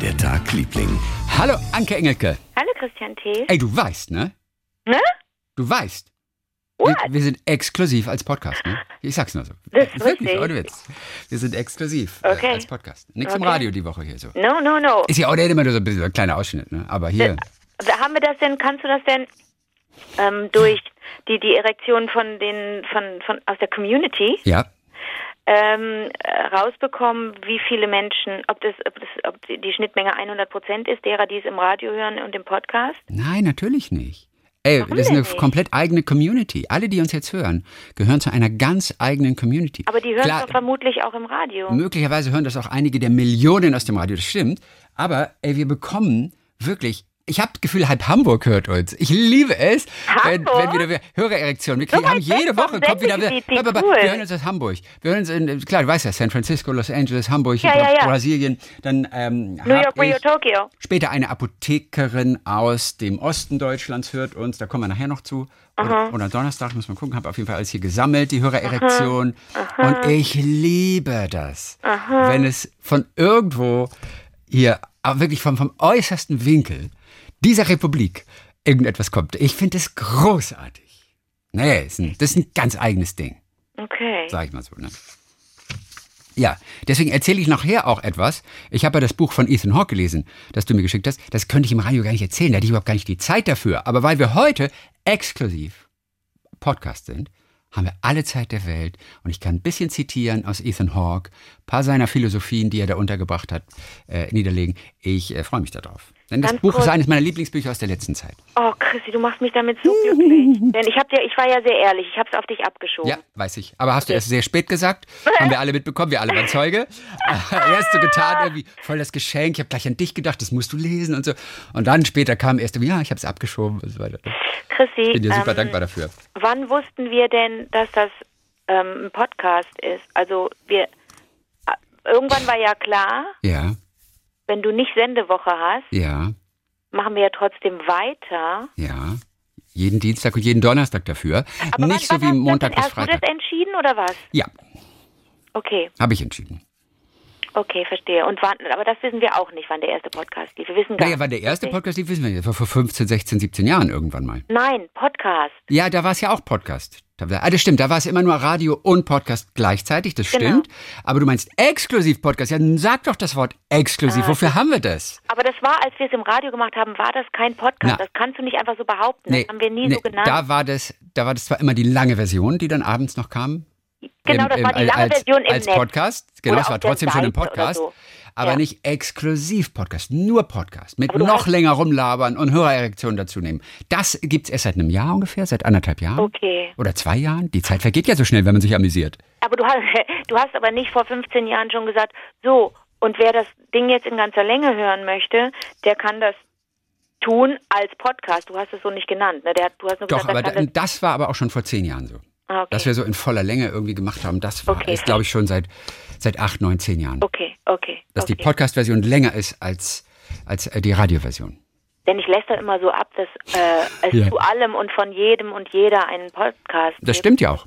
der Tag, Liebling. Hallo, Anke Engelke. Hallo Christian T. Ey, du weißt, ne? Ne? Du weißt. Wir, What? wir sind exklusiv als Podcast, ne? Ich sag's nur so. Das ist Wirklich, ohne Witz. Wir sind exklusiv Okay. äh, als Podcast. Nichts im Okay. Radio die Woche hier so. No, no, no. Ist ja auch immer nur so ein bisschen ein kleiner Ausschnitt, ne? Aber hier. Haben wir das denn, kannst du das denn ähm, durch die, die Erektion von den, von, von, aus der Community Ja. Ähm, äh, rausbekommen, wie viele Menschen, ob das, ob das, ob die Schnittmenge 100 Prozent ist, derer, die es im Radio hören und im Podcast? Nein, natürlich nicht. Ey, Warum das ist eine nicht? komplett eigene Community. Alle, die uns jetzt hören, gehören zu einer ganz eigenen Community. Aber die hören Klar, doch vermutlich auch im Radio. Möglicherweise hören das auch einige der Millionen aus dem Radio, das stimmt. Aber ey, wir bekommen wirklich. Ich habe das Gefühl, halb Hamburg hört uns. Ich liebe es, wenn, wenn wieder wer- Hörererektion. Wir kriegen, weit haben jede Woche kommt wieder. Sendegebiet, wie Aber, aber, cool. Wir hören uns aus Hamburg. Wir hören uns in, klar, du weißt ja, San Francisco, Los Angeles, Hamburg, Ja, ja, ja. Brasilien. Dann ähm, New York, Rio, Tokio. später eine Apothekerin aus dem Osten Deutschlands hört uns. Da kommen wir nachher noch zu. Oder, oder Donnerstag muss man gucken. Habe auf jeden Fall alles hier gesammelt, die Hörererektion. Und ich liebe das, wenn es von irgendwo hier, aber wirklich vom, vom äußersten Winkel dieser Republik irgendetwas kommt. Ich finde es großartig. Nee, ist ein, das ist ein ganz eigenes Ding, Okay. sag ich mal so. Ne? Ja, deswegen erzähle ich nachher auch etwas. Ich habe ja das Buch von Ethan Hawke gelesen, das du mir geschickt hast. Das könnte ich im Radio gar nicht erzählen, da hatte ich überhaupt gar nicht die Zeit dafür. Aber weil wir heute exklusiv Podcast sind, haben wir alle Zeit der Welt. Und ich kann ein bisschen zitieren aus Ethan Hawke, ein paar seiner Philosophien, die er da untergebracht hat, äh, niederlegen. Ich äh, freue mich darauf. Denn das Ganz Buch kurz. ist eines meiner Lieblingsbücher aus der letzten Zeit. Oh, Chrissy, du machst mich damit so glücklich. Denn ich, hab dir, ich war ja sehr ehrlich, ich habe es auf dich abgeschoben. Ja, weiß ich. Aber hast du erst sehr spät gesagt? Haben wir alle mitbekommen, wir alle waren Zeuge. erst so getan, irgendwie voll das Geschenk. Ich habe gleich an dich gedacht, das musst du lesen und so. Und dann später kam erst, ja, ich habe es abgeschoben und so weiter. Chrissy, Ich bin dir super ähm, dankbar dafür. wann wussten wir denn, dass das ähm, ein Podcast ist? Also wir äh, irgendwann war ja klar, Ja, wenn du nicht Sendewoche hast, ja, machen wir ja trotzdem weiter. ja. Jeden Dienstag und jeden Donnerstag dafür. Aber Nicht wann, so wann wie Montag bis das, denn- Hast du Freitag. das entschieden oder was? Ja, Okay, habe ich entschieden. okay, verstehe. Und wann, aber das wissen wir auch nicht, wann der erste Podcast lief. Wir wissen gar Naja, war der erste nicht. Podcast, die wissen wir jetzt, war vor 15, 16, 17 Jahren irgendwann mal. Nein, Podcast. Ja, da war es ja auch Podcast. Ah, das stimmt, da war es immer nur Radio und Podcast gleichzeitig, das Genau. stimmt. Aber du meinst exklusiv Podcast. Ja, dann sag doch das Wort exklusiv. Ah, Wofür haben wir das? Aber das war, als wir es im Radio gemacht haben, war das kein Podcast. Na. das kannst du nicht einfach so behaupten. Das haben wir nie nee, so genannt. Da war das, da war das zwar immer die lange Version, die dann abends noch kam. genau, im- das im- war die lange als, Version im als Netz. Podcast. Genau, es war trotzdem schon ein Podcast. so. Aber Ja. nicht exklusiv Podcast, nur Podcast. Mit noch länger rumlabern und Hörererektionen dazu nehmen. Das gibt's erst seit einem Jahr ungefähr, seit anderthalb Jahren. Okay. Oder zwei Jahren. Die Zeit vergeht ja so schnell, wenn man sich amüsiert. Aber du hast, du hast aber nicht vor 15 Jahren schon gesagt, so, und wer das Ding jetzt in ganzer Länge hören möchte, der kann das tun als Podcast. Du hast es so nicht genannt. Ne? Der, hat- du hast nur Doch, gesagt, aber der da, kann das war aber auch schon vor zehn Jahren so. das, ah, okay. Dass wir so in voller Länge irgendwie gemacht haben, das war, Okay. ist glaube ich schon seit, seit acht, neun, zehn Jahren. okay, okay. Dass okay. die Podcast-Version länger ist als, als äh, die Radioversion. Denn ich lässt immer so ab, dass äh, es Ja. zu allem und von jedem und jeder einen Podcast Das gibt. stimmt ja auch.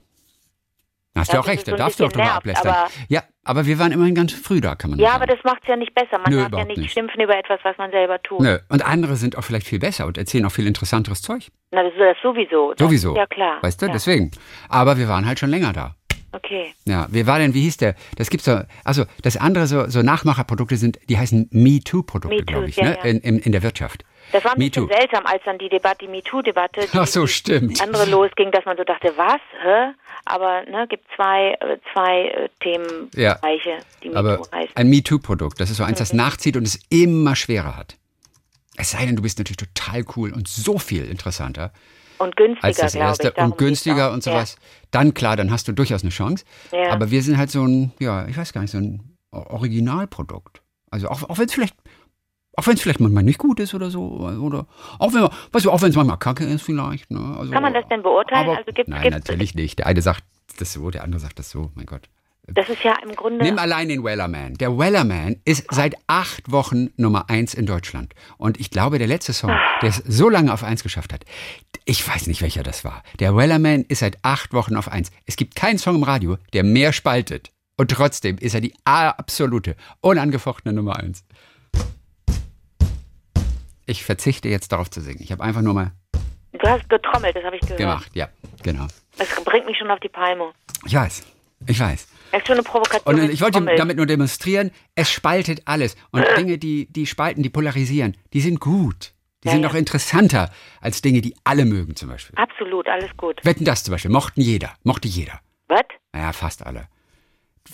Hast Ja, du auch das recht, da so darfst du auch drüber nervt, ablästern. aber- ja, aber wir waren immerhin ganz früh da, kann man Ja, sagen. aber das macht es ja nicht besser. Man Nö, darf ja nicht, nicht. schimpfen über etwas, was man selber tut. Nö. Und andere sind auch vielleicht viel besser und erzählen auch viel interessanteres Zeug. Na, das ist das sowieso. Das Sowieso. Ist ja klar. Weißt du, ja. deswegen. Aber wir waren halt schon länger da. Okay. Ja, wie war denn, wie hieß der? Das gibt's so, also das andere so, so Nachmacherprodukte sind, die heißen MeToo-Produkte, Me Too, glaube ich, ja, ne? ja. In, in, in der Wirtschaft. Das war ein Me bisschen Too. seltsam, als dann die Debatte, die MeToo-Debatte, die, Ach so, die stimmt. andere losging, dass man so dachte, was? Hä? Aber ne, gibt zwei, äh, zwei äh, Themenbereiche, die Aber MeToo heißen. ein MeToo-Produkt, das ist so eins, Mhm. das nachzieht und es immer schwerer hat. Es sei denn, du bist natürlich total cool und so viel interessanter Und günstiger, als das erste ich. und günstiger und sowas. Dann klar, dann hast du durchaus eine Chance. Ja. Aber wir sind halt so ein, ja, ich weiß gar nicht, so ein Originalprodukt. Also auch, auch wenn es vielleicht, auch wenn es vielleicht manchmal nicht gut ist oder so, oder auch wenn, weißt du, auch wenn es manchmal kacke ist vielleicht. Ne? Also, Ja. Kann man das denn beurteilen? Aber, also gibt, nein, gibt, natürlich nicht. Der eine sagt das so, der andere sagt das so. Mein Gott. Das ist ja im Grunde. Nimm allein den Wellerman. Der Wellerman ist seit acht Wochen Nummer eins in Deutschland. Und ich glaube, der letzte Song, der es so lange auf eins geschafft hat, ich weiß nicht, welcher das war. Der Wellerman ist seit acht Wochen auf eins. Es gibt keinen Song im Radio, der mehr spaltet. Und trotzdem ist er die absolute, unangefochtene Nummer eins. Ich verzichte jetzt darauf zu singen. Ich habe einfach nur mal. Du hast getrommelt, das habe ich gehört. Gemacht, ja, genau. Das bringt mich schon auf die Palme. Ich weiß, ich weiß. Das ist schon eine Provokation. Und ich wollte damit nur demonstrieren, es spaltet alles. Und Dinge, die, die spalten, die polarisieren, die sind gut. Die ja, sind ja. auch interessanter als Dinge, die alle mögen zum Beispiel. Absolut, alles gut. Wetten das zum Beispiel, mochten jeder, mochte jeder. Was? Naja, fast alle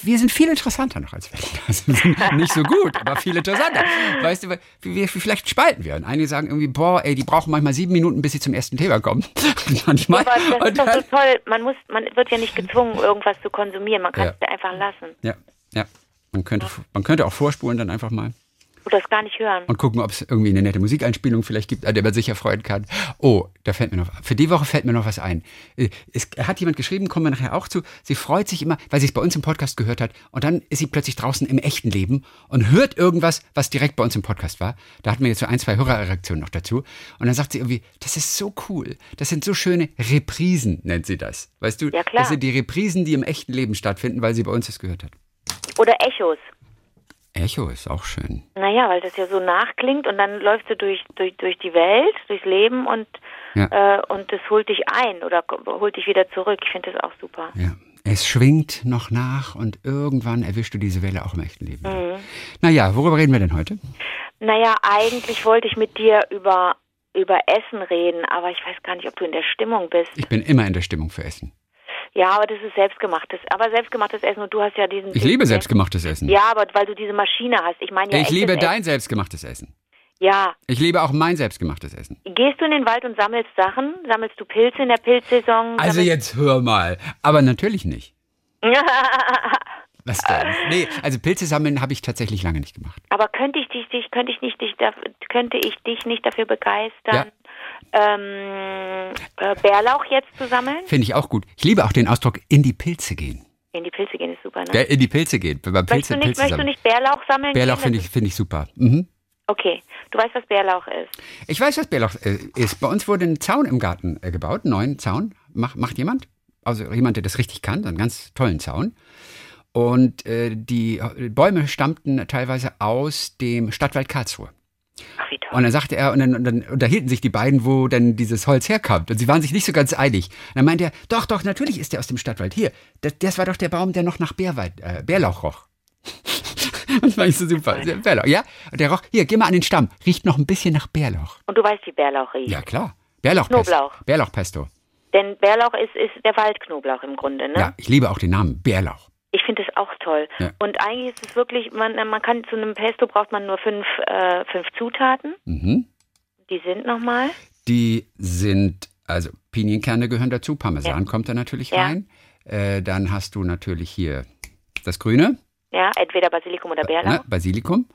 wir sind viel interessanter noch als. Also wir sind nicht so gut, aber viel interessanter. Weißt du, wir, vielleicht spalten wir. Und einige sagen irgendwie, boah, ey, die brauchen manchmal sieben Minuten, bis sie zum ersten Thema kommen. manchmal. Ja, aber das ist doch so toll. Man muss, man wird ja nicht gezwungen, irgendwas zu konsumieren. Man kann ja. es einfach lassen. Ja, ja. Man könnte, man könnte auch vorspulen dann einfach mal das gar nicht hören. Und gucken, ob es irgendwie eine nette Musikeinspielung vielleicht gibt, an der man sich erfreuen kann. Oh, da fällt mir noch, für die Woche fällt mir noch was ein. Äh, es hat jemand geschrieben, kommen wir nachher auch zu, sie freut sich immer, weil sie es bei uns im Podcast gehört hat und dann ist sie plötzlich draußen im echten Leben und hört irgendwas, was direkt bei uns im Podcast war. Da hatten wir jetzt so ein, zwei Hörerreaktionen noch dazu. Und dann sagt sie irgendwie, das ist so cool. Das sind so schöne Reprisen, nennt sie das. Weißt du? Ja, klar. Das sind die Reprisen, die im echten Leben stattfinden, weil sie bei uns das gehört hat. Oder Echos. Echo ist auch schön. Naja, weil das ja so nachklingt und dann läufst du durch, durch, durch die Welt, durchs Leben und, ja. äh, und das holt dich ein oder holt dich wieder zurück. Ich finde das auch super. Ja. Es schwingt noch nach und irgendwann erwischst du diese Welle auch im echten Leben. Mhm. Naja, worüber reden wir denn heute? Naja, eigentlich wollte ich mit dir über, über Essen reden, aber ich weiß gar nicht, ob du in der Stimmung bist. Ich bin immer in der Stimmung für Essen. Ja, aber das ist selbstgemachtes. Aber selbstgemachtes Essen und du hast ja diesen. Ich liebe selbstgemachtes Essen. Ja, aber weil du diese Maschine hast. Ich meine ja. Ich liebe dein Essen. selbstgemachtes Essen. Ja. Ich liebe auch mein selbstgemachtes Essen. Gehst du in den Wald und sammelst Sachen? Sammelst du Pilze in der Pilzsaison? Also jetzt hör mal. Aber natürlich nicht. Was denn? Nee, also Pilze sammeln habe ich tatsächlich lange nicht gemacht. Aber könnte ich dich, dich könnte ich nicht dich, könnte ich dich nicht dafür begeistern? Ja ähm, äh, Bärlauch jetzt zu sammeln. Finde ich auch gut. Ich liebe auch den Ausdruck in die Pilze gehen. In die Pilze gehen ist super, ne? Ja, in die Pilze gehen. Beim Pilze, möchtest, du nicht, Pilze möchtest du nicht Bärlauch sammeln? Bärlauch finde ich, find ich super. Mhm. Okay, du weißt, was Bärlauch ist. Ich weiß, was Bärlauch äh, ist. Bei uns wurde ein Zaun im Garten äh, gebaut, einen neuen Zaun. Mach, macht jemand? Also jemand, der das richtig kann, einen ganz tollen Zaun. Und äh, die Bäume stammten teilweise aus dem Stadtwald Karlsruhe. Und dann sagte er, und dann, und dann unterhielten sich die beiden, wo denn dieses Holz herkommt. Und sie waren sich nicht so ganz einig. Und dann meinte er, doch, doch, natürlich ist der aus dem Stadtwald. Hier, das, das war doch der Baum, der noch nach Bärwald, äh, Bärlauch roch. das fand ich so super. Bärlauch, ja? Und der roch, hier, geh mal an den Stamm. Riecht noch ein bisschen nach Bärlauch. Und du weißt, wie Bärlauch riecht? Ja, klar. Bärlauchpesto. Knoblauch. Bärlauchpesto. Denn Bärlauch ist, ist der Waldknoblauch im Grunde, ne? Ja, ich liebe auch den Namen Bärlauch. Ich finde es auch toll. Ja. Und eigentlich ist es wirklich, man, man kann zu einem Pesto braucht man nur fünf, äh, fünf Zutaten. Mhm. Die sind nochmal? Die sind, also Pinienkerne gehören dazu, Parmesan ja. kommt da natürlich ja. rein. Äh, dann hast du natürlich hier das Grüne. Ja, entweder Basilikum oder Bärlauch. Ne, Basilikum.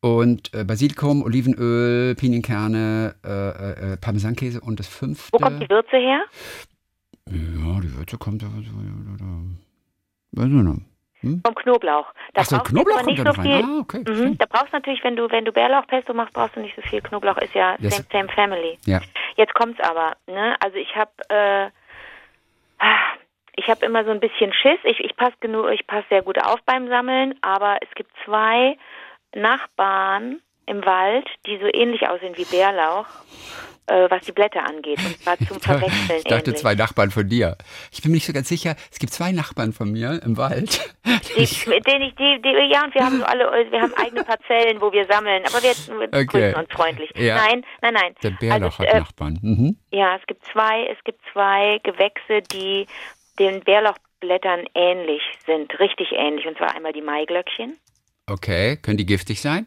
Und äh, Basilikum, Olivenöl, Pinienkerne, äh, äh, äh, Parmesankäse und das fünfte. Wo kommt die Würze her? Ja, die Würze kommt da. Weiß ich nicht. Hm? Vom Knoblauch. Da Ach so, Knoblauch kommt da so viel. Ah, okay. Mhm, da brauchst du natürlich, wenn du, wenn du Bärlauchpesto machst, brauchst du nicht so viel. Knoblauch ist ja yes. same, same family. Ja. Jetzt kommt's aber, ne? Also ich habe äh, ich habe immer so ein bisschen Schiss. Ich, ich passe genug, ich passe sehr gut auf beim Sammeln, aber es gibt zwei Nachbarn im Wald, die so ähnlich aussehen wie Bärlauch äh, was die Blätter angeht. Und zwar zum Verwechseln. Ich dachte, ähnlich. zwei Nachbarn von dir. Ich bin mir nicht so ganz sicher. Es gibt zwei Nachbarn von mir im Wald. Die, denen ich, die, die, ja, und wir haben so alle, wir haben eigene Parzellen, wo wir sammeln, aber wir, wir okay. uns freundlich. Ja. Nein, nein, nein. Der Bärlauch also, hat äh, Nachbarn. Mhm. Ja, es gibt zwei, es gibt zwei Gewächse, die den Bärlauchblättern ähnlich sind, richtig ähnlich. Und zwar einmal die Maiglöckchen. Okay, können die giftig sein?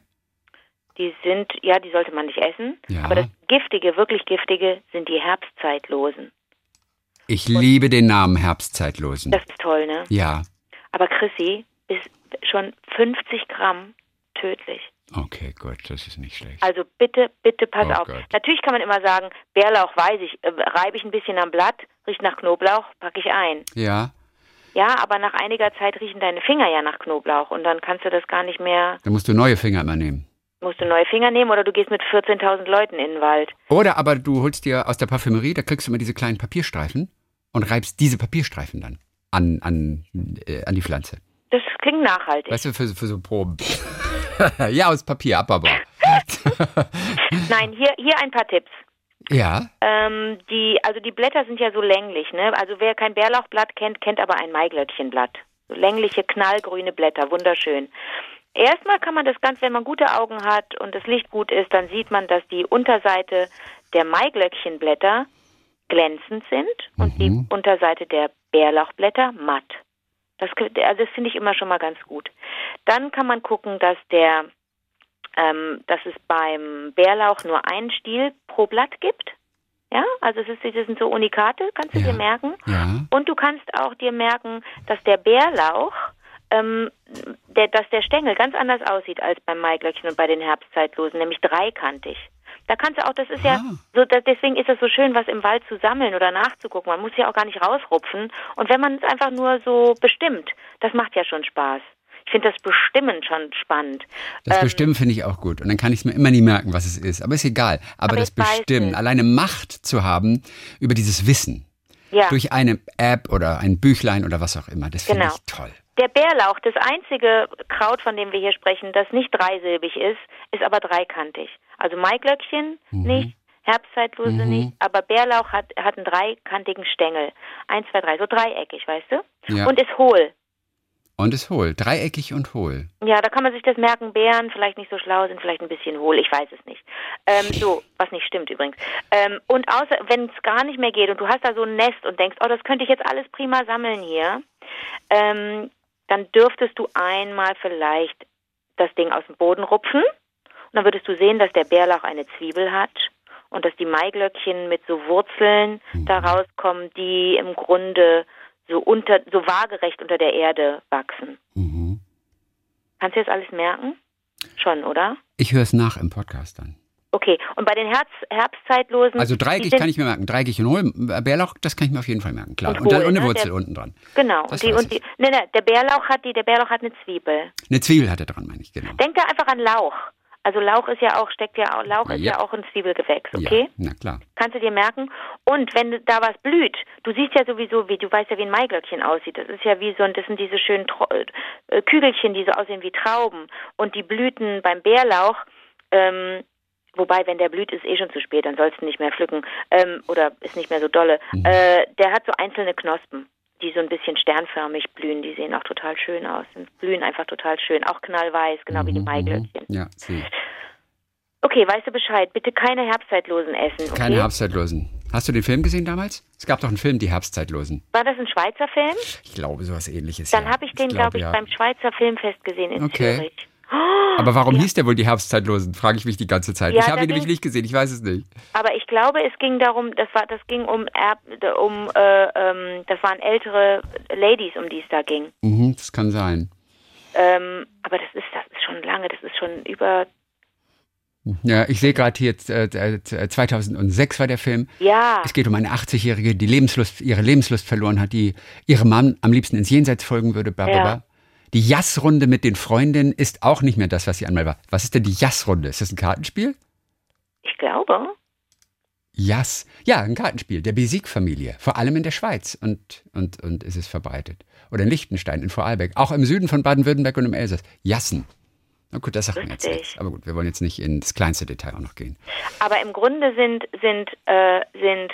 Die sind, ja, die sollte man nicht essen. Ja. Aber das Giftige, wirklich Giftige, sind die Herbstzeitlosen. Ich Und liebe den Namen Herbstzeitlosen. Das ist toll, ne? Ja. Aber Chrissy ist schon 50 Gramm tödlich. Okay, gut, das ist nicht schlecht. Also bitte, bitte pass oh auf. Gott. Natürlich kann man immer sagen, Bärlauch weiß ich, äh, reibe ich ein bisschen am Blatt, riecht nach Knoblauch, packe ich ein. Ja. Ja, aber nach einiger Zeit riechen deine Finger ja nach Knoblauch und dann kannst du das gar nicht mehr. Dann musst du neue Finger immer nehmen. Musst du neue Finger nehmen oder du gehst mit 14.000 Leuten in den Wald. Oder aber du holst dir aus der Parfümerie, da kriegst du immer diese kleinen Papierstreifen und reibst diese Papierstreifen dann an, an, äh, an die Pflanze. Das klingt nachhaltig. Weißt du, für, für so Proben. ja, aus Papier, abbaubar. Nein, hier, hier ein paar Tipps. Ja. Ähm, die, also die Blätter sind ja so länglich, ne? Also wer kein Bärlauchblatt kennt, kennt aber ein Maiglöckchenblatt. So längliche, knallgrüne Blätter, wunderschön. Erstmal kann man das Ganze, wenn man gute Augen hat und das Licht gut ist, dann sieht man, dass die Unterseite der Maiglöckchenblätter glänzend sind und die Mhm. Unterseite der Bärlauchblätter matt. Das, also das finde ich immer schon mal ganz gut. Dann kann man gucken, dass der, ähm, dass es beim Bärlauch nur einen Stiel pro Blatt gibt. Ja, also es ist, das sind so Unikate, kannst du Ja. dir merken. Ja. Und du kannst auch dir merken, dass der Bärlauch, ähm, der, dass der Stängel ganz anders aussieht als beim Maiglöckchen und bei den Herbstzeitlosen, nämlich dreikantig. Da kannst du auch, das ist ja Ah. so, das, deswegen ist es so schön, was im Wald zu sammeln oder nachzugucken. Man muss ja auch gar nicht rausrupfen. Und wenn man es einfach nur so bestimmt, das macht ja schon Spaß. Ich finde das Bestimmen schon spannend. Das Ähm, Bestimmen finde ich auch gut. Und dann kann ich es mir immer nie merken, was es ist. Aber ist egal. Aber, Aber das Bestimmen, es. alleine Macht zu haben über dieses Wissen, ja. durch eine App oder ein Büchlein oder was auch immer, das finde Genau. ich toll. Der Bärlauch, das einzige Kraut, von dem wir hier sprechen, das nicht dreisilbig ist, ist aber dreikantig. Also Maiglöckchen nicht, Herbstzeitlose Mhm. nicht, aber Bärlauch hat, hat einen dreikantigen Stängel. Eins, zwei, drei, so dreieckig, weißt du? Ja. Und ist hohl. Und ist hohl. Dreieckig und hohl. Ja, da kann man sich das merken. Bären vielleicht nicht so schlau sind, vielleicht ein bisschen hohl. Ich weiß es nicht. Ähm, so, was nicht stimmt übrigens. Ähm, und außer, wenn es gar nicht mehr geht und du hast da so ein Nest und denkst, oh, das könnte ich jetzt alles prima sammeln hier, ähm, dann dürftest du einmal vielleicht das Ding aus dem Boden rupfen. Und dann würdest du sehen, dass der Bärlauch eine Zwiebel hat und dass die Maiglöckchen mit so Wurzeln da rauskommen, die im Grunde so unter, so waagerecht unter der Erde wachsen. Mhm. Kannst du jetzt alles merken? Schon, oder? Ich höre es nach im Podcast dann. Okay, und bei den Herz Herbstzeitlosen. Also dreieckig kann ich mir merken. Dreieckig und hohl. Bärlauch, das kann ich mir auf jeden Fall merken. Klar. Und Und, dann eine ne? Wurzel Der- unten dran. Genau. Das Und die, und die, ne, ne, der Bärlauch hat die, der Bärlauch hat eine Zwiebel. Eine Zwiebel hat er dran, meine ich, genau. Denk da einfach an Lauch. Also Lauch ist ja auch, steckt ja auch, Lauch ist Ja. ja auch ein Zwiebelgewächs, okay? Ja, na klar. Kannst du dir merken? Und wenn da was blüht, du siehst ja sowieso, wie du weißt ja, wie ein Maiglöckchen aussieht. Das ist ja wie so ein, das sind diese schönen Tro äh, Kügelchen, die so aussehen wie Trauben. Und die Blüten beim Bärlauch, ähm, wobei, wenn der blüht, ist eh schon zu spät, dann sollst du nicht mehr pflücken. Ähm, oder ist nicht mehr so dolle. Mhm. Äh, der hat so einzelne Knospen, die so ein bisschen sternförmig blühen. Die sehen auch total schön aus. Und blühen einfach total schön. Auch knallweiß, genau wie die Mhm, Maiglöckchen. Ja, sehe. Okay, weißt du Bescheid. Bitte keine Herbstzeitlosen essen. Okay? Keine Herbstzeitlosen. Hast du den Film gesehen damals? Es gab doch einen Film, Die Herbstzeitlosen. War das ein Schweizer Film? Ich glaube, sowas ähnliches. Dann ja. habe ich den, glaube ich, ja. beim Schweizer Filmfest gesehen in Okay. Zürich. Aber warum hieß der wohl die Herbstzeitlosen? Frage ich mich die ganze Zeit. Ja, ich habe ihn nämlich nicht gesehen, ich weiß es nicht. Aber ich glaube, es ging darum, das war, das ging um, Erb, um, äh, ähm, das waren ältere Ladies, um die es da ging. Mhm, das kann sein. Ähm, aber das ist, das ist schon lange, das ist schon über, Ja, ich sehe gerade hier, äh, äh, 2006 war der Film. ja, Es geht um eine 80-Jährige, die Lebenslust, ihre Lebenslust verloren hat, die ihrem Mann am liebsten ins Jenseits folgen würde. Bla, bla, Ja. Die Jazzrunde mit den Freundinnen ist auch nicht mehr das, was sie einmal war. Was ist denn die Jazzrunde? Ist das ein Kartenspiel? ich glaube. Jazz. Ja, ein Kartenspiel der Besig-Familie. Vor allem in der Schweiz und, und, und ist es verbreitet. Oder in Liechtenstein, in Vorarlberg. Auch im Süden von Baden-Württemberg und im Elsass. Jassen. Na gut, das sagt mir jetzt nichts. Aber gut, wir wollen jetzt nicht ins kleinste Detail auch noch gehen. Aber im Grunde sind, sind, äh, sind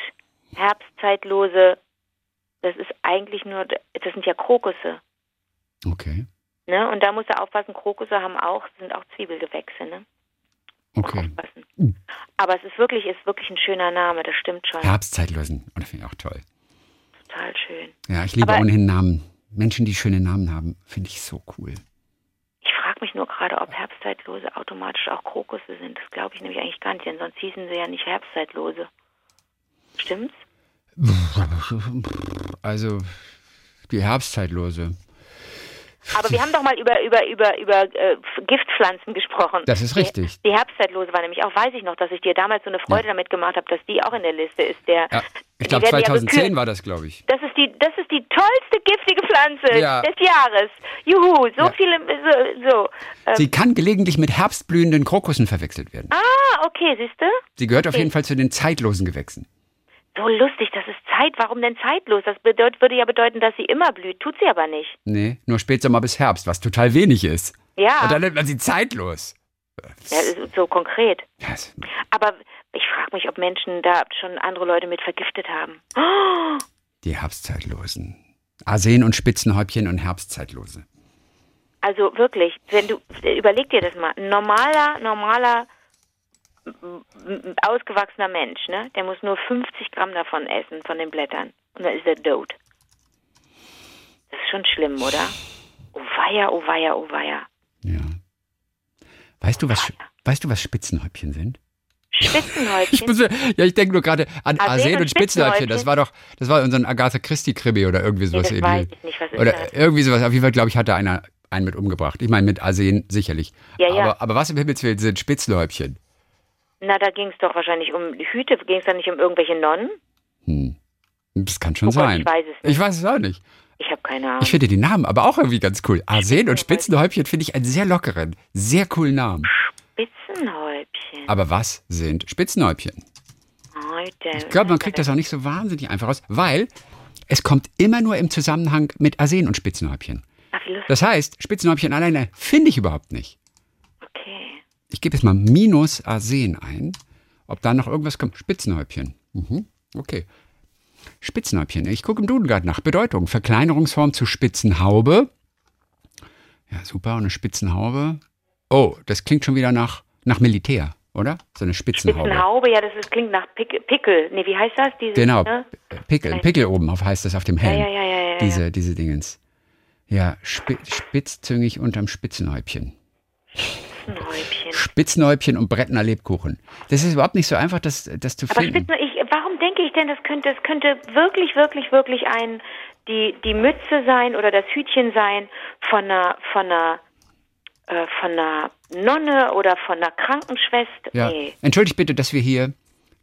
Herbstzeitlose, das ist eigentlich nur, das sind ja Krokusse. Okay. Ne? Und da musst du aufpassen, Krokusse haben auch, sind auch Zwiebelgewächse, ne? Okay. Aufpassen. Aber es ist wirklich, ist wirklich ein schöner Name, das stimmt schon. Herbstzeitlosen. Und das finde ich auch toll. Total schön. Ja, ich liebe Aber- ohnehin Namen. Menschen, die schöne Namen haben, finde ich so cool. Ich frage mich nur gerade, ob Herbstzeitlose automatisch auch Krokusse sind. Das glaube ich nämlich eigentlich gar nicht, denn sonst hießen sie ja nicht Herbstzeitlose. Stimmt's? Also, die Herbstzeitlose. Aber wir haben doch mal über, über, über, über äh, Giftpflanzen gesprochen. Das ist richtig. Die, die Herbstzeitlose war nämlich auch, weiß ich noch, dass ich dir damals so eine Freude Ja. damit gemacht habe, dass die auch in der Liste ist. Der, Ja, ich glaube, werden ja 2010 gekürt. war das, glaube ich. Das ist die, das ist die tollste giftige Pflanze Ja. des Jahres. Juhu, so Ja. viele, so, so. Ähm, Sie kann gelegentlich mit herbstblühenden Krokussen verwechselt werden. ah, okay, siehst du? Sie gehört auf okay. jeden Fall zu den zeitlosen Gewächsen. So lustig, das ist Zeit. Warum denn zeitlos? Das bedeut, würde ja bedeuten, dass sie immer blüht. Tut sie aber nicht. Nee, nur Spätsommer bis Herbst, was total wenig ist. Ja. Und dann nennt man sie zeitlos. Ja, ist so konkret. Das, Aber ich frage mich, ob Menschen da schon andere Leute mit vergiftet haben. Oh, die Herbstzeitlosen. Arsen und Spitzenhäubchen und Herbstzeitlose. Also wirklich, wenn du überleg dir das mal, ein normaler, normaler ausgewachsener Mensch, ne, der muss nur 50 Gramm davon essen, von den Blättern. Und dann ist er tot. Das ist schon schlimm, oder? Oh weia, oh weia, oh weia. Ja. Weißt du, was, weißt du, was Spitzenhäubchen sind? Ich Spitzenhäubchen. muss, ja, ich denke nur gerade an Arsen Arsen und Spitzenhäubchen. Das war doch, das war unser Agatha Christie-Krimi oder irgendwie Nee, sowas das weiß ähnliches. ich nicht, was ist Oder das? irgendwie sowas. Auf jeden Fall, glaube ich, hat da einer einen mit umgebracht. Ich meine, mit Arsen sicherlich. Ja, ja. Aber, aber was im Himmels Willen sind Spitzenhäubchen? Na, da ging es doch wahrscheinlich um die Hüte. Ging es da nicht um irgendwelche Nonnen? Das kann schon Oh Gott, sein. ich weiß es nicht. Ich weiß es auch nicht. Ich habe keine Ahnung. Ich finde die Namen aber auch irgendwie ganz cool. Arsen und Spitzenhäubchen finde ich einen sehr lockeren, sehr coolen Namen. Spitzenhäubchen. Aber was sind Spitzenhäubchen? Heute. Ich glaube, man kriegt das auch nicht so wahnsinnig einfach raus, weil es kommt immer nur im Zusammenhang mit Arsen und Spitzenhäubchen. Ach, wie lustig. Das heißt, Spitzenhäubchen alleine finde ich überhaupt nicht. Okay. Ich gebe jetzt mal minus Arsen ein, ob da noch irgendwas kommt. Spitzenhäubchen. Mhm. Okay. Spitzenhäubchen. Ich gucke im Duden gerade nach. Bedeutung. Verkleinerungsform zu Spitzenhaube. Ja, super. Und eine Spitzenhaube. Oh, das klingt schon wieder nach, nach Militär, oder? So eine Spitzenhaube. Spitzenhaube, ja, das ist, klingt nach Pick, Pickel. Nee, wie heißt das? Dieses, Genau. Ne? Pickel, ein Pickel oben auf heißt das auf dem Ja, Helm. ja, ja, ja, ja. Diese, diese Dingens. Ja, spi spitzzüngig unterm Spitzenhäubchen. Spitzenhäubchen und Brettner Lebkuchen. Das ist überhaupt nicht so einfach, das, das zu Aber finden. Spitzen, ich, warum denke ich denn, das könnte, das könnte wirklich, wirklich, wirklich ein, die, die Mütze sein oder das Hütchen sein von einer, von einer, äh, von einer Nonne oder von einer Krankenschwester? Ja. Nee. Entschuldigt bitte, dass wir hier,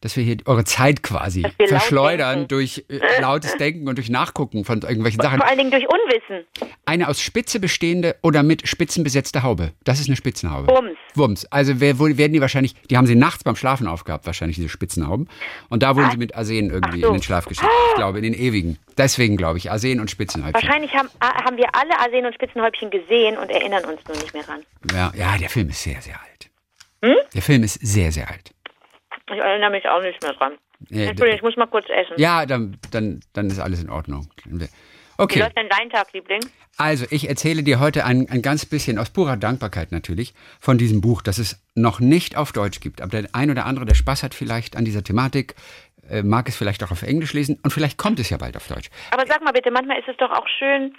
dass wir hier eure Zeit quasi verschleudern durch äh, lautes Denken und durch Nachgucken von irgendwelchen Sachen. Vor allen Dingen durch Unwissen. Eine aus Spitze bestehende oder mit Spitzen besetzte Haube. Das ist eine Spitzenhaube. Wumms. Wumms. Also wer, werden die wahrscheinlich, die haben sie nachts beim Schlafen aufgehabt, wahrscheinlich diese Spitzenhauben. Und da wurden sie mit Arsen irgendwie so. in den Schlaf geschickt. Ich glaube, in den ewigen. Deswegen glaube ich, Arsen und Spitzenhäubchen. Wahrscheinlich haben, ah, haben wir alle Arsen und Spitzenhäubchen gesehen und erinnern uns nur nicht mehr dran. Ja, ja, der Film ist sehr, sehr alt. Hm? Der Film ist sehr, sehr alt. Ich erinnere mich auch nicht mehr dran. Äh, Entschuldigung, ich muss mal kurz essen. Ja, dann, dann, dann ist alles in Ordnung. Wie Okay, läuft denn dein Tag, Liebling? also ich erzähle dir heute ein, ein ganz bisschen, aus purer Dankbarkeit natürlich, von diesem Buch, das es noch nicht auf Deutsch gibt. Aber der ein oder andere, der Spaß hat vielleicht an dieser Thematik, äh, mag es vielleicht auch auf Englisch lesen und vielleicht kommt es ja bald auf Deutsch. Aber sag mal bitte, manchmal ist es doch auch schön,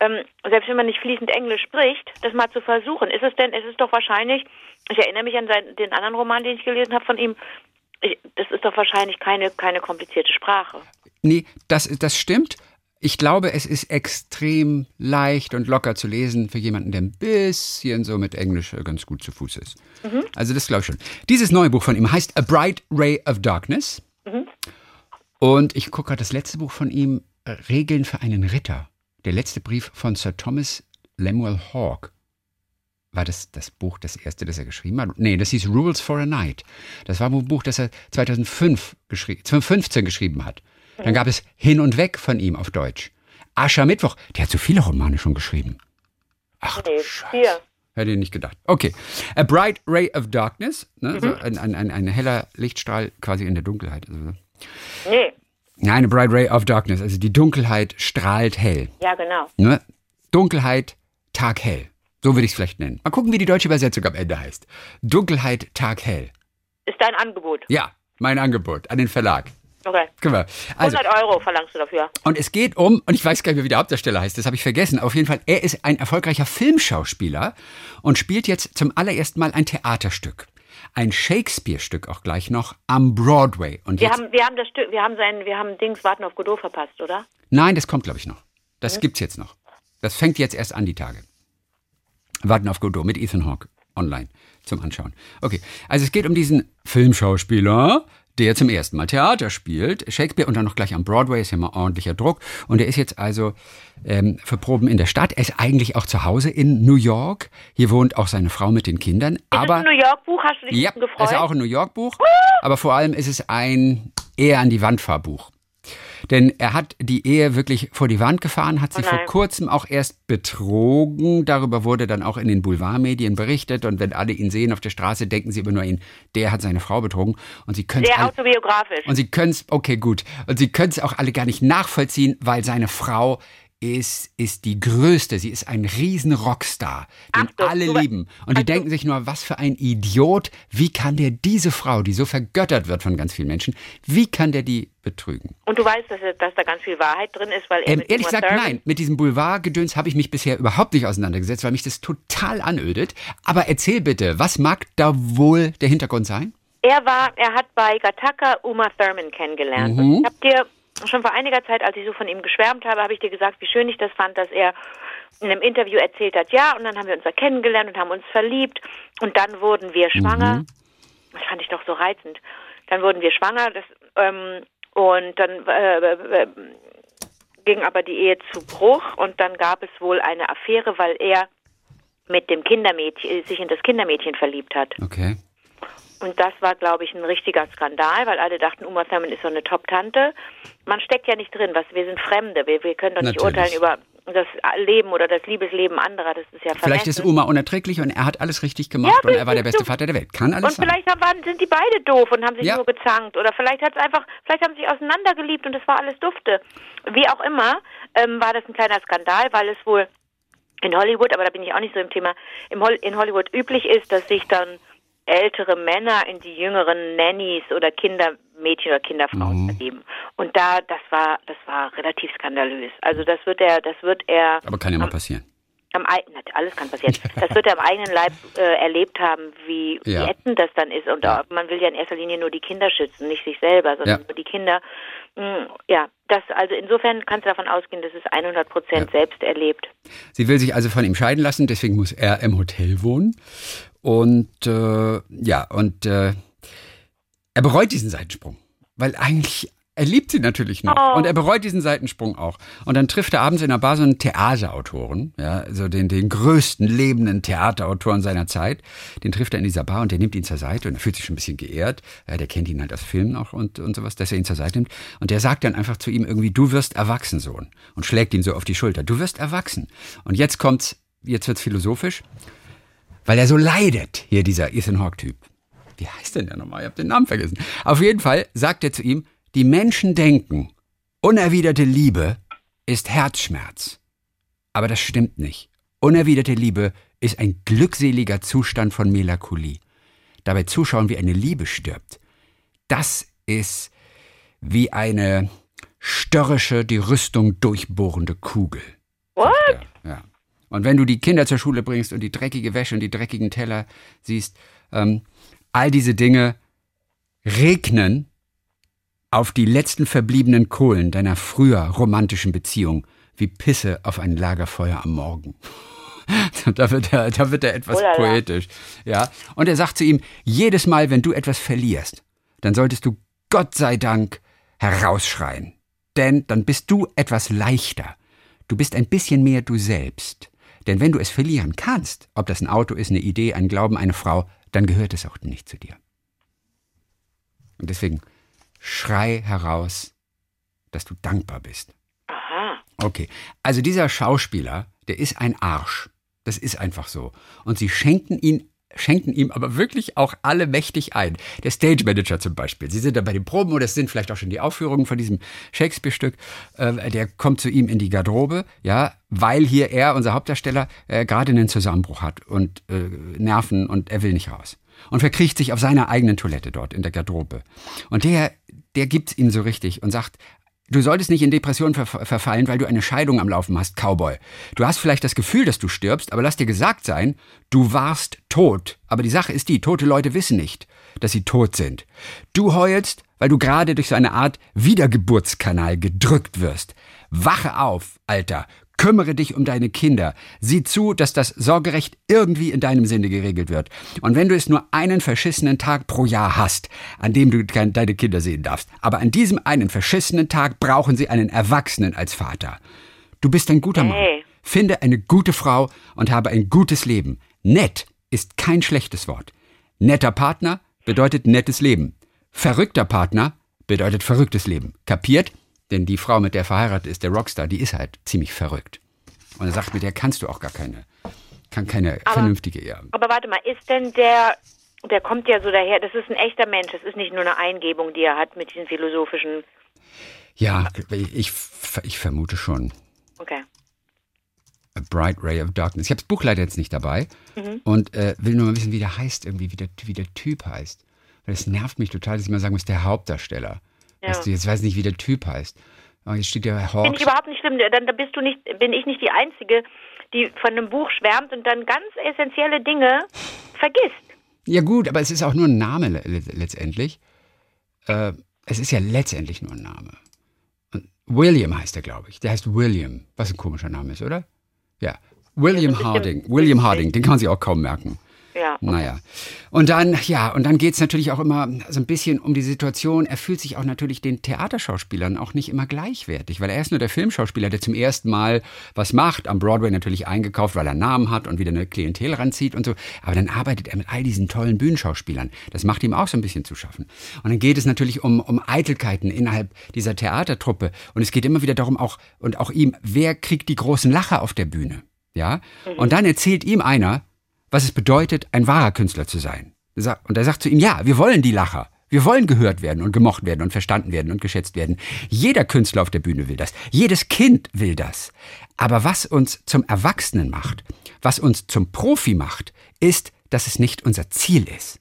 ähm, selbst wenn man nicht fließend Englisch spricht, das mal zu versuchen. Ist es denn, es ist doch wahrscheinlich, ich erinnere mich an sein, den anderen Roman, den ich gelesen habe von ihm, das ist doch wahrscheinlich keine, keine komplizierte Sprache. Nee, das, das stimmt. Ich glaube, es ist extrem leicht und locker zu lesen für jemanden, der ein bisschen so mit Englisch äh, ganz gut zu Fuß ist. Also das glaube ich schon. Dieses neue Buch von ihm heißt A Bright Ray of Darkness. Und ich gucke gerade das letzte Buch von ihm, äh, Regeln für einen Ritter. Der letzte Brief von Sir Thomas Lemuel Hawke. War das das Buch, das erste, das er geschrieben hat? Nee, das hieß Rules for a Night. Das war ein Buch, das er 2005 geschri 2015 geschrieben hat. Dann gab es Hin und Weg von ihm auf Deutsch. Aschermittwoch, der hat so viele Romane schon geschrieben. Ach, du Nee, Scheiße. vier. Hätte ich nicht gedacht. Okay. A Bright Ray of Darkness, ne? so ein, ein, ein, ein heller Lichtstrahl quasi in der Dunkelheit. Also, Nee, nein, A Bright Ray of Darkness, also die Dunkelheit strahlt hell. ja genau. Ne? Dunkelheit, Tag hell. So würde ich es vielleicht nennen. Mal gucken, wie die deutsche Übersetzung am Ende heißt. Dunkelheit, Tag hell. Ist dein Angebot. Ja, mein Angebot an den Verlag. Okay. Können wir. Also, 100 Euro verlangst du dafür. und es geht um, und ich weiß gar nicht mehr, wie der Hauptdarsteller heißt, das habe ich vergessen. Auf jeden Fall, er ist ein erfolgreicher Filmschauspieler und spielt jetzt zum allerersten Mal ein Theaterstück. Ein Shakespeare-Stück auch gleich noch am Broadway. Und Wir jetzt, haben, wir haben das Stück, wir haben sein, wir haben Dings Warten auf Godot verpasst, oder? nein, das kommt, glaube ich, noch. Das gibt's jetzt noch. Das fängt jetzt erst an, die Tage. Warten auf Godot mit Ethan Hawke online zum Anschauen. Okay, also es geht um diesen Filmschauspieler, der zum ersten Mal Theater spielt. Shakespeare und dann noch gleich am Broadway, ist ja mal ordentlicher Druck. Und er ist jetzt also ähm, für Proben in der Stadt. Er ist eigentlich auch zu Hause in New York. Hier wohnt auch seine Frau mit den Kindern. Ist aber es ein New York Buch? Hast du dich ja, gefreut? es ist auch ein New York Buch, aber vor allem ist es ein eher an die Wand Fahrbuch. Denn er hat die Ehe wirklich vor die Wand gefahren, hat sie oh vor kurzem auch erst betrogen. Darüber wurde dann auch in den Boulevardmedien berichtet. Und wenn alle ihn sehen auf der Straße, denken sie immer nur ihn, der hat seine Frau betrogen. Und sie können Sehr autobiografisch. Und sie können es, okay, gut. Und sie können es auch alle gar nicht nachvollziehen, weil seine Frau ist, ist die größte. Sie ist ein riesen Rockstar, den Achtung, alle lieben. Und die denken sich nur, was für ein Idiot. Wie kann der diese Frau, die so vergöttert wird von ganz vielen Menschen, wie kann der die betrügen? Und du weißt, dass, dass da ganz viel Wahrheit drin ist, weil er ähm, Ehrlich gesagt, nein. Mit diesem Boulevardgedöns habe ich mich bisher überhaupt nicht auseinandergesetzt, weil mich das total anödet. Aber erzähl bitte, was mag da wohl der Hintergrund sein? Er war, er hat bei Gattaca Uma Thurman kennengelernt. Mhm. Ich habe dir schon vor einiger Zeit, als ich so von ihm geschwärmt habe, habe ich dir gesagt, wie schön ich das fand, dass er in einem Interview erzählt hat, ja, und dann haben wir uns da kennengelernt und haben uns verliebt und dann wurden wir schwanger. Mhm. Das fand ich doch so reizend. Dann wurden wir schwanger das, ähm, und dann äh, äh, ging aber die Ehe zu Bruch und dann gab es wohl eine Affäre, weil er mit dem Kindermädchen sich in das Kindermädchen verliebt hat. Okay. Und das war, glaube ich, ein richtiger Skandal, weil alle dachten, Uma Thurman ist so eine Top-Tante. Man steckt ja nicht drin, was wir sind Fremde. Wir, wir können doch nicht Natürlich. urteilen über das Leben oder das Liebesleben anderer. Das ist ja vermessen. Vielleicht ist Uma unerträglich und er hat alles richtig gemacht ja, und er war der beste Vater der Welt. Kann alles Und vielleicht haben, sind die beide doof und haben sich ja. nur gezankt. Oder vielleicht hat es einfach, vielleicht haben sie sich auseinandergeliebt und es war alles dufte. Wie auch immer, ähm, war das ein kleiner Skandal, weil es wohl in Hollywood, aber da bin ich auch nicht so im Thema, in Hollywood üblich ist, dass sich dann ältere Männer in die jüngeren Nannies oder Kindermädchen oder Kinderfrauen mhm. vergeben. Und da, das war, das war relativ skandalös. Also das wird er, das wird er. Aber kann ja mal passieren. Am, alles kann passieren. Das wird er am eigenen Leib äh, erlebt haben, wie, ja. ätzend das dann ist. Und ja. man will ja in erster Linie nur die Kinder schützen, nicht sich selber, sondern ja. nur die Kinder. Hm, ja, das, also insofern kannst du davon ausgehen, dass es 100 Prozent selbst erlebt. Sie will sich also von ihm scheiden lassen, deswegen muss er im Hotel wohnen. Und äh, ja, und äh, er bereut diesen Seitensprung, weil eigentlich er liebt sie natürlich noch oh. und er bereut diesen Seitensprung auch. Und dann trifft er abends in der Bar so einen Theaterautoren, ja, so den, den größten lebenden Theaterautoren seiner Zeit. Den trifft er in dieser Bar und der nimmt ihn zur Seite und er fühlt sich schon ein bisschen geehrt. Ja, der kennt ihn halt aus Filmen auch und, und sowas, dass er ihn zur Seite nimmt. Und der sagt dann einfach zu ihm irgendwie, du wirst erwachsen, Sohn. Und schlägt ihn so auf die Schulter. Du wirst erwachsen. Und jetzt kommt's, jetzt wird's philosophisch weil er so leidet, hier dieser Ethan Hawke-Typ. Wie heißt denn der nochmal? Ich habe den Namen vergessen. Auf jeden Fall sagt er zu ihm, die Menschen denken, unerwiderte Liebe ist Herzschmerz. Aber das stimmt nicht. Unerwiderte Liebe ist ein glückseliger Zustand von Melancholie. Dabei zuschauen, wie eine Liebe stirbt. Das ist wie eine störrische, die Rüstung durchbohrende Kugel. What? Ja. Und wenn du die Kinder zur Schule bringst und die dreckige Wäsche und die dreckigen Teller siehst, ähm, all diese Dinge regnen auf die letzten verbliebenen Kohlen deiner früher romantischen Beziehung wie Pisse auf ein Lagerfeuer am Morgen. da, wird er, da wird er etwas Olala. poetisch. Ja. Und er sagt zu ihm, jedes Mal, wenn du etwas verlierst, dann solltest du Gott sei Dank herausschreien. Denn dann bist du etwas leichter. Du bist ein bisschen mehr du selbst. Denn wenn du es verlieren kannst, ob das ein Auto ist, eine Idee, ein Glauben, eine Frau, dann gehört es auch nicht zu dir. Und deswegen schrei heraus, dass du dankbar bist. Aha. Okay, also dieser Schauspieler, der ist ein Arsch. Das ist einfach so. Und sie schenken ihn schenken ihm aber wirklich auch alle mächtig ein. Der Stage Manager zum Beispiel. Sie sind da bei den Proben oder es sind vielleicht auch schon die Aufführungen von diesem Shakespeare-Stück. Äh, der kommt zu ihm in die Garderobe, ja, weil hier er, unser Hauptdarsteller, äh, gerade einen Zusammenbruch hat und äh, Nerven und er will nicht raus. Und verkriecht sich auf seiner eigenen Toilette dort in der Garderobe. Und der, der gibt's ihm so richtig und sagt, Du solltest nicht in Depressionen ver verfallen, weil du eine Scheidung am Laufen hast, Cowboy. Du hast vielleicht das Gefühl, dass du stirbst, aber lass dir gesagt sein, du warst tot. Aber die Sache ist die, tote Leute wissen nicht, dass sie tot sind. Du heulst, weil du gerade durch so eine Art Wiedergeburtskanal gedrückt wirst. Wache auf, Alter. Kümmere dich um deine Kinder. Sieh zu, dass das Sorgerecht irgendwie in deinem Sinne geregelt wird. Und wenn du es nur einen verschissenen Tag pro Jahr hast, an dem du deine Kinder sehen darfst, aber an diesem einen verschissenen Tag brauchen sie einen Erwachsenen als Vater. Du bist ein guter Mann. Finde eine gute Frau und habe ein gutes Leben. Nett ist kein schlechtes Wort. Netter Partner bedeutet nettes Leben. Verrückter Partner bedeutet verrücktes Leben. Kapiert? Denn die Frau, mit der er verheiratet ist, der Rockstar, die ist halt ziemlich verrückt. Und er sagt, mit der kannst du auch gar keine, kann keine aber, vernünftige Ehe haben. Aber warte mal, ist denn der, der kommt ja so daher, das ist ein echter Mensch, das ist nicht nur eine Eingebung, die er hat mit diesen philosophischen. Ja, ich, ich vermute schon. Okay. A Bright Ray of Darkness. Ich habe das Buch leider jetzt nicht dabei mhm. und äh, will nur mal wissen, wie der heißt, irgendwie, wie der, wie der Typ heißt. Weil es nervt mich total, dass ich mal sagen muss, der Hauptdarsteller. Ja. Weißt du, jetzt weiß ich nicht, wie der Typ heißt. Aber jetzt steht der Hawks. Finde ich überhaupt nicht schlimm. Dann da bist du nicht, bin ich nicht die Einzige, die von einem Buch schwärmt und dann ganz essentielle Dinge vergisst. Ja gut, aber es ist auch nur ein Name letztendlich. Äh, es ist ja letztendlich nur ein Name. William heißt er, glaube ich. Der heißt William, was ein komischer Name ist, oder? Ja. William Harding. William Harding, den kann man sich auch kaum merken. Ja. Naja. Und dann, ja, und dann geht es natürlich auch immer so ein bisschen um die Situation. Er fühlt sich auch natürlich den Theaterschauspielern auch nicht immer gleichwertig, weil er ist nur der Filmschauspieler, der zum ersten Mal was macht, am Broadway natürlich eingekauft, weil er Namen hat und wieder eine Klientel ranzieht und so. Aber dann arbeitet er mit all diesen tollen Bühnenschauspielern. Das macht ihm auch so ein bisschen zu schaffen. Und dann geht es natürlich um, um Eitelkeiten innerhalb dieser Theatertruppe. Und es geht immer wieder darum, auch, und auch ihm, wer kriegt die großen Lacher auf der Bühne? Ja? Mhm. Und dann erzählt ihm einer, was es bedeutet, ein wahrer Künstler zu sein. Und er sagt zu ihm, ja, wir wollen die Lacher. Wir wollen gehört werden und gemocht werden und verstanden werden und geschätzt werden. Jeder Künstler auf der Bühne will das. Jedes Kind will das. Aber was uns zum Erwachsenen macht, was uns zum Profi macht, ist, dass es nicht unser Ziel ist.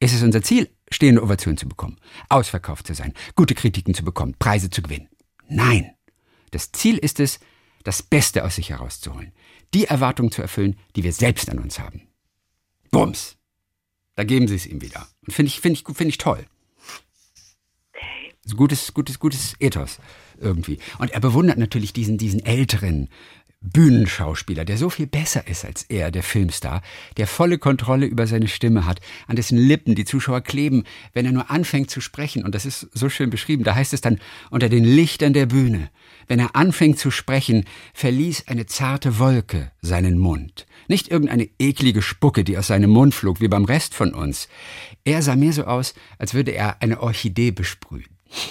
Es ist unser Ziel, stehende Ovationen zu bekommen, ausverkauft zu sein, gute Kritiken zu bekommen, Preise zu gewinnen. Nein. Das Ziel ist es, das Beste aus sich herauszuholen die Erwartung zu erfüllen, die wir selbst an uns haben. Bums. Da geben sie es ihm wieder. Und finde ich, finde ich, finde ich toll. Gutes, gutes, gutes Ethos irgendwie. Und er bewundert natürlich diesen, diesen älteren Bühnenschauspieler, der so viel besser ist als er, der Filmstar, der volle Kontrolle über seine Stimme hat, an dessen Lippen die Zuschauer kleben, wenn er nur anfängt zu sprechen. Und das ist so schön beschrieben. Da heißt es dann, unter den Lichtern der Bühne wenn er anfing zu sprechen, verließ eine zarte Wolke seinen Mund. Nicht irgendeine eklige Spucke, die aus seinem Mund flog, wie beim Rest von uns. Er sah mehr so aus, als würde er eine Orchidee besprühen.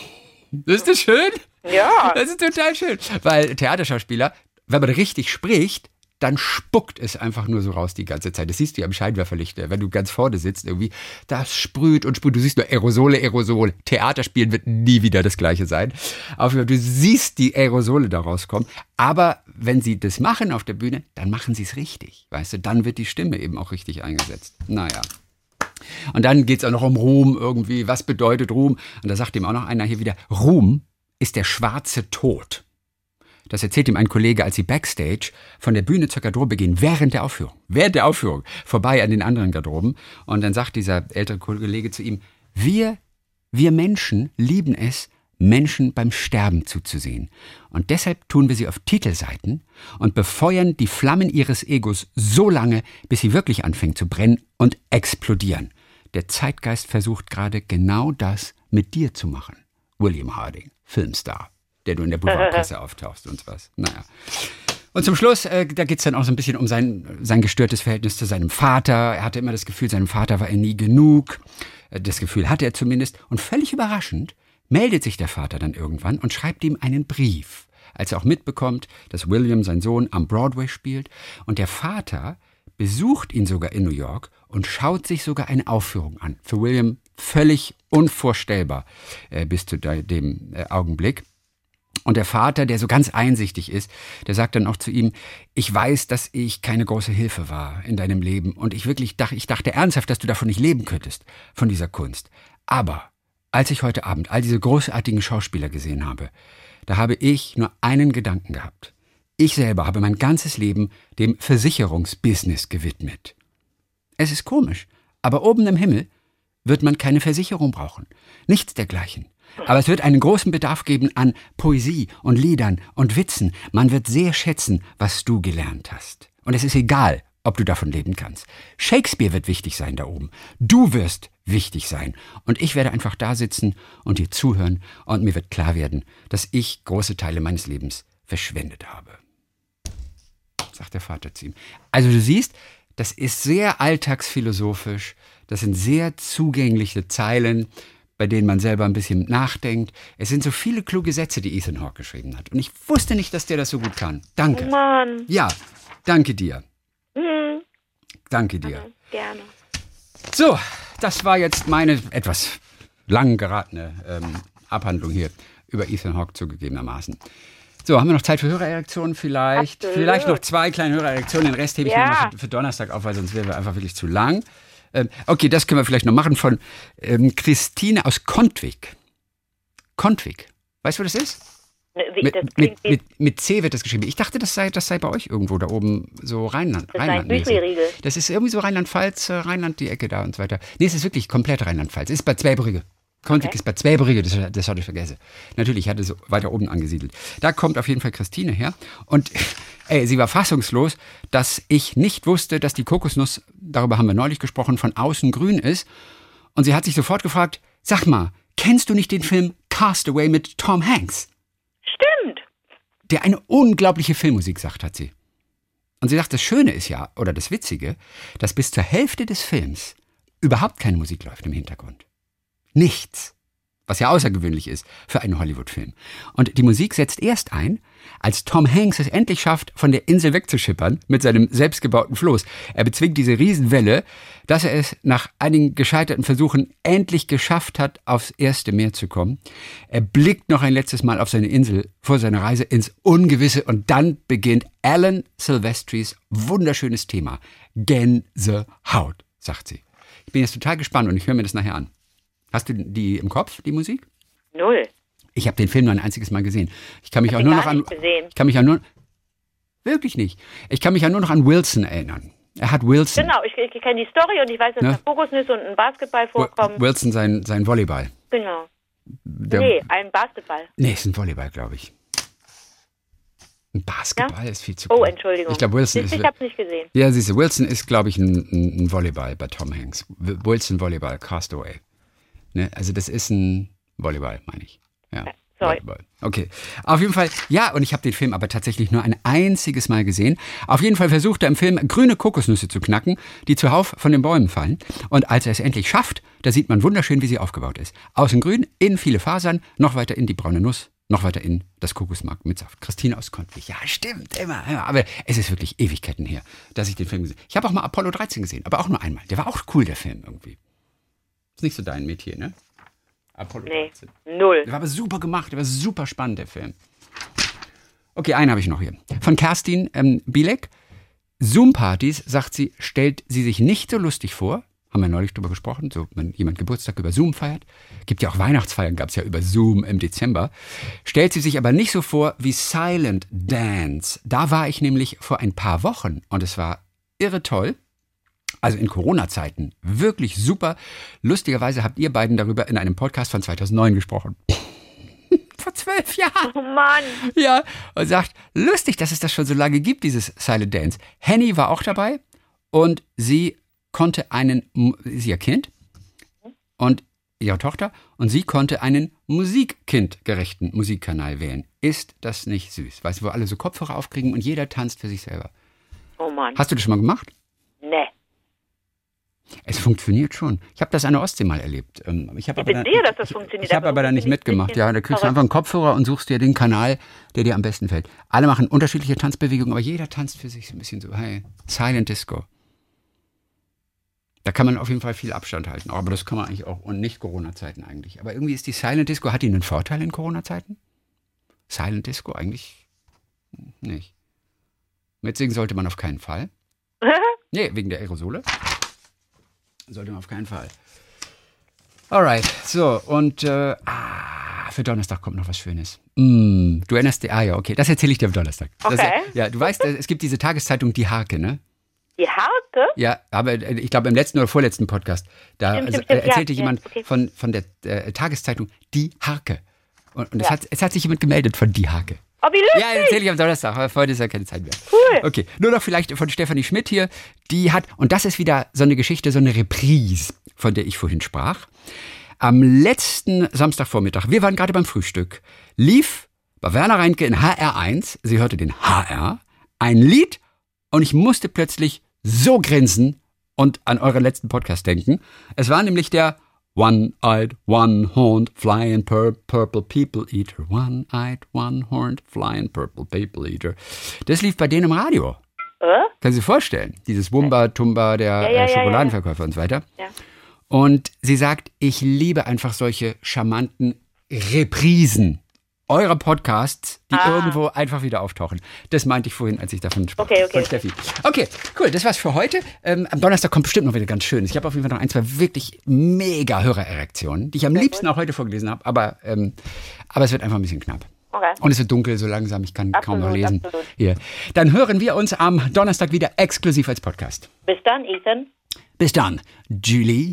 Ist das schön? Ja. Das ist total schön. Weil Theaterschauspieler, wenn man richtig spricht, dann spuckt es einfach nur so raus die ganze Zeit. Das siehst du ja im Scheinwerferlicht, wenn du ganz vorne sitzt irgendwie. Das sprüht und sprüht. Du siehst nur Aerosole, Aerosole. Theaterspielen wird nie wieder das gleiche sein. Auf jeden Fall, du siehst die Aerosole da rauskommen. Aber wenn sie das machen auf der Bühne, dann machen sie es richtig. Weißt du, dann wird die Stimme eben auch richtig eingesetzt. Naja. Und dann geht es auch noch um Ruhm irgendwie. Was bedeutet Ruhm? Und da sagt ihm auch noch einer hier wieder, Ruhm ist der schwarze Tod. Das erzählt ihm ein Kollege, als sie backstage von der Bühne zur Garderobe gehen, während der Aufführung. Während der Aufführung. Vorbei an den anderen Garderoben. Und dann sagt dieser ältere Kollege zu ihm, wir, wir Menschen lieben es, Menschen beim Sterben zuzusehen. Und deshalb tun wir sie auf Titelseiten und befeuern die Flammen ihres Egos so lange, bis sie wirklich anfängt zu brennen und explodieren. Der Zeitgeist versucht gerade genau das mit dir zu machen. William Harding, Filmstar der du in der Boulevardpresse auftauchst und was. Naja. Und zum Schluss, äh, da geht es dann auch so ein bisschen um sein, sein gestörtes Verhältnis zu seinem Vater. Er hatte immer das Gefühl, seinem Vater war er nie genug. Äh, das Gefühl hatte er zumindest. Und völlig überraschend meldet sich der Vater dann irgendwann und schreibt ihm einen Brief, als er auch mitbekommt, dass William, sein Sohn, am Broadway spielt. Und der Vater besucht ihn sogar in New York und schaut sich sogar eine Aufführung an. Für William völlig unvorstellbar äh, bis zu dem äh, Augenblick. Und der Vater, der so ganz einsichtig ist, der sagt dann auch zu ihm, ich weiß, dass ich keine große Hilfe war in deinem Leben und ich wirklich dachte, ich dachte ernsthaft, dass du davon nicht leben könntest, von dieser Kunst. Aber als ich heute Abend all diese großartigen Schauspieler gesehen habe, da habe ich nur einen Gedanken gehabt. Ich selber habe mein ganzes Leben dem Versicherungsbusiness gewidmet. Es ist komisch, aber oben im Himmel wird man keine Versicherung brauchen. Nichts dergleichen. Aber es wird einen großen Bedarf geben an Poesie und Liedern und Witzen. Man wird sehr schätzen, was du gelernt hast. Und es ist egal, ob du davon leben kannst. Shakespeare wird wichtig sein da oben. Du wirst wichtig sein. Und ich werde einfach da sitzen und dir zuhören und mir wird klar werden, dass ich große Teile meines Lebens verschwendet habe. Sagt der Vater zu ihm. Also du siehst, das ist sehr alltagsphilosophisch. Das sind sehr zugängliche Zeilen bei denen man selber ein bisschen nachdenkt. Es sind so viele kluge Sätze, die Ethan Hawke geschrieben hat. Und ich wusste nicht, dass der das so gut kann. Danke. Oh Mann. Ja, danke dir. Mhm. Danke dir. Gerne. So, das war jetzt meine etwas lang geratene ähm, Abhandlung hier über Ethan Hawke zugegebenermaßen. So, haben wir noch Zeit für Hörererektionen vielleicht? Absolut. Vielleicht noch zwei kleine Hörererektionen. Den Rest hebe ich Ja. mir für, für Donnerstag auf, weil sonst wären wir einfach wirklich zu lang. Ähm, okay, das können wir vielleicht noch machen von ähm, Christine aus Kontwig. Kontwig. Weißt du, wo das ist? Wie, Mit, das mit, mit, mit C wird das geschrieben. Ich dachte, das sei, das sei bei euch irgendwo da oben, so Rheinland. das Rheinland das ist irgendwie so Rheinland-Pfalz, äh, Rheinland, die Ecke da und so weiter. Nee, es ist wirklich komplett Rheinland-Pfalz. Es ist bei Zweibrügge. Konvik Okay. ist bei Zweibrügge, das, das hatte ich vergessen. Natürlich, ich hatte so weiter oben angesiedelt. Da kommt auf jeden Fall Christine her. Und ey, sie war fassungslos, dass ich nicht wusste, dass die Kokosnuss, darüber haben wir neulich gesprochen, von außen grün ist. Und sie hat sich sofort gefragt, sag mal, kennst du nicht den Film Castaway mit Tom Hanks? Stimmt. der eine unglaubliche Filmmusik sagt, hat sie. Und sie sagt, das Schöne ist ja, oder das Witzige, dass bis zur Hälfte des Films überhaupt keine Musik läuft im Hintergrund. Nichts. Was ja außergewöhnlich ist für einen Hollywood-Film. Und die Musik setzt erst ein, als Tom Hanks es endlich schafft, von der Insel wegzuschippern mit seinem selbstgebauten Floß. Er bezwingt diese Riesenwelle, dass er es nach einigen gescheiterten Versuchen endlich geschafft hat, aufs erste Meer zu kommen. Er blickt noch ein letztes Mal auf seine Insel vor seiner Reise ins Ungewisse und dann beginnt Alan Silvestris wunderschönes Thema. Gänsehaut, sagt sie. Ich bin jetzt total gespannt und ich höre mir das nachher an. Hast du die im Kopf, die Musik? Null. Ich habe den Film nur ein einziges Mal gesehen. Ich kann mich Hab auch nur noch an. gesehen. Ich kann mich ja nur. Wirklich nicht. Ich kann mich ja nur noch an Wilson erinnern. Er hat Wilson. Genau, ich, ich kenne die Story und ich weiß, dass Ne? da Kokosnüsse und ein Basketball vorkommen. Wilson sein, sein Volleyball. Genau. Der, nee, ein Basketball. Nee, ist ein Volleyball, glaube ich. Ein Basketball ist viel zu Oh, klein. Entschuldigung. Ich glaube, Wilson ist. Ich hab's nicht gesehen. Ja, siehst du, Wilson ist, glaube ich, ein, ein, Volleyball bei Tom Hanks. Wilson Volleyball, Castaway. Ne? Also das ist ein Volleyball, meine ich. Ja. sorry. Volleyball. Okay. Auf jeden Fall, ja, und ich habe den Film aber tatsächlich nur ein einziges Mal gesehen. Auf jeden Fall versucht er im Film grüne Kokosnüsse zu knacken, die zuhauf von den Bäumen fallen. Und als er es endlich schafft, da sieht man wunderschön, wie sie aufgebaut ist. Außen grün, innen viele Fasern, noch weiter in die braune Nuss, noch weiter in das Kokosmark mit Saft. Christine aus Kontwig. Ja, stimmt, immer. Ja, aber es ist wirklich Ewigkeiten her, dass ich den Film gesehen habe. Ich habe auch mal Apollo 13 gesehen, aber auch nur einmal. Der war auch cool, der Film irgendwie. Ist nicht so dein Metier, ne? Apollo Nee, 13. null. Der war aber super gemacht, der war super spannend, der Film. Okay, einen habe ich noch hier. Von Kerstin ähm, Bielek. Zoom-Partys, sagt sie, stellt sie sich nicht so lustig vor. Haben wir neulich drüber gesprochen, so wenn jemand Geburtstag über Zoom feiert. Gibt ja auch Weihnachtsfeiern, gab es ja über Zoom im Dezember. Stellt sie sich aber nicht so vor wie Silent Dance. Da war ich nämlich vor ein paar Wochen und es war irre toll. Also in Corona-Zeiten. Wirklich super. Lustigerweise habt ihr beiden darüber in einem Podcast von 2009 gesprochen. Vor zwölf Jahren. Oh Mann. Ja, und sagt, lustig, dass es das schon so lange gibt, dieses Silent Dance. Henny war auch dabei und sie konnte einen, sie ist ihr Kind und ihre Tochter und sie konnte einen musikkindgerechten Musikkanal wählen. Ist das nicht süß? Weißt du, wo alle so Kopfhörer aufkriegen und jeder tanzt für sich selber. Oh Mann. Hast du das schon mal gemacht? Funktioniert schon. Ich habe das an der Ostsee mal erlebt. Ähm, Ich, hab Ich aber dann- sicher, dass das ich- funktioniert, Ich habe aber aber da nicht mitgemacht. Ja, da kriegst du einfach einen Kopfhörer und suchst dir den Kanal, der dir am besten fällt. Alle machen unterschiedliche Tanzbewegungen, aber jeder tanzt für sich so ein bisschen so, hey, Silent Disco. Da kann man auf jeden Fall viel Abstand halten. Aber das kann man eigentlich auch und nicht Corona-Zeiten eigentlich. Aber irgendwie ist die Silent Disco, hat die einen Vorteil in Corona-Zeiten? Silent Disco eigentlich nicht. Mitsingen sollte man auf keinen Fall. Nee, wegen der Aerosole. Sollte man auf keinen Fall. Alright, so, und äh, ah, für Donnerstag kommt noch was Schönes. Mm, du erinnerst dich, ah ja, okay, das erzähle ich dir am Donnerstag. Das, Okay. ja, du weißt, es gibt diese Tageszeitung Die Hake, ne? Die Harke? Ja, aber äh, ich glaube im letzten oder vorletzten Podcast, da Stimmt, also, stimmt, äh, erzählte ja, jemand ja, okay. von, von der äh, Tageszeitung Die Hake. Und, und es, Ja. hat, es hat sich jemand gemeldet von Die Hake. Oh, wie lustig. Ja, erzähle ich am Donnerstag, aber heute ist ja keine Zeit mehr. Cool. Okay, nur noch vielleicht von Stefanie Schmidt hier. Die hat, und das ist wieder so eine Geschichte, so eine Reprise, von der ich vorhin sprach. Am letzten Samstagvormittag, wir waren gerade beim Frühstück, lief bei Werner Reinke in HR1, sie hörte den HR, ein Lied und ich musste plötzlich so grinsen und an euren letzten Podcast denken. Es war nämlich der One-eyed, one-horned, flying pur purple people eater. One-eyed, one-horned, flying purple people eater. Das lief bei denen im Radio. Äh? Können Sie sich vorstellen? Dieses Wumba, Tumba, der Ja, ja, äh, ja, Schokoladenverkäufer und so weiter. Ja. Und sie sagt, ich liebe einfach solche charmanten Reprisen eurer Podcasts, die Ah. irgendwo einfach wieder auftauchen. Das meinte ich vorhin, als ich davon sprach. Okay, okay, Von okay. Steffi. Okay, cool, das war's für heute. Ähm, am Donnerstag kommt bestimmt noch wieder ganz schön. Ich habe auf jeden Fall noch ein, zwei wirklich mega Hörererektionen, die ich am liebsten auch heute vorgelesen habe, aber, ähm, aber es wird einfach ein bisschen knapp. Okay. Und es wird dunkel so langsam, ich kann kaum noch Absolut, lesen. absolut. Hier. Dann hören wir uns am Donnerstag wieder exklusiv als Podcast. Bis dann, Ethan. Bis dann, Julie.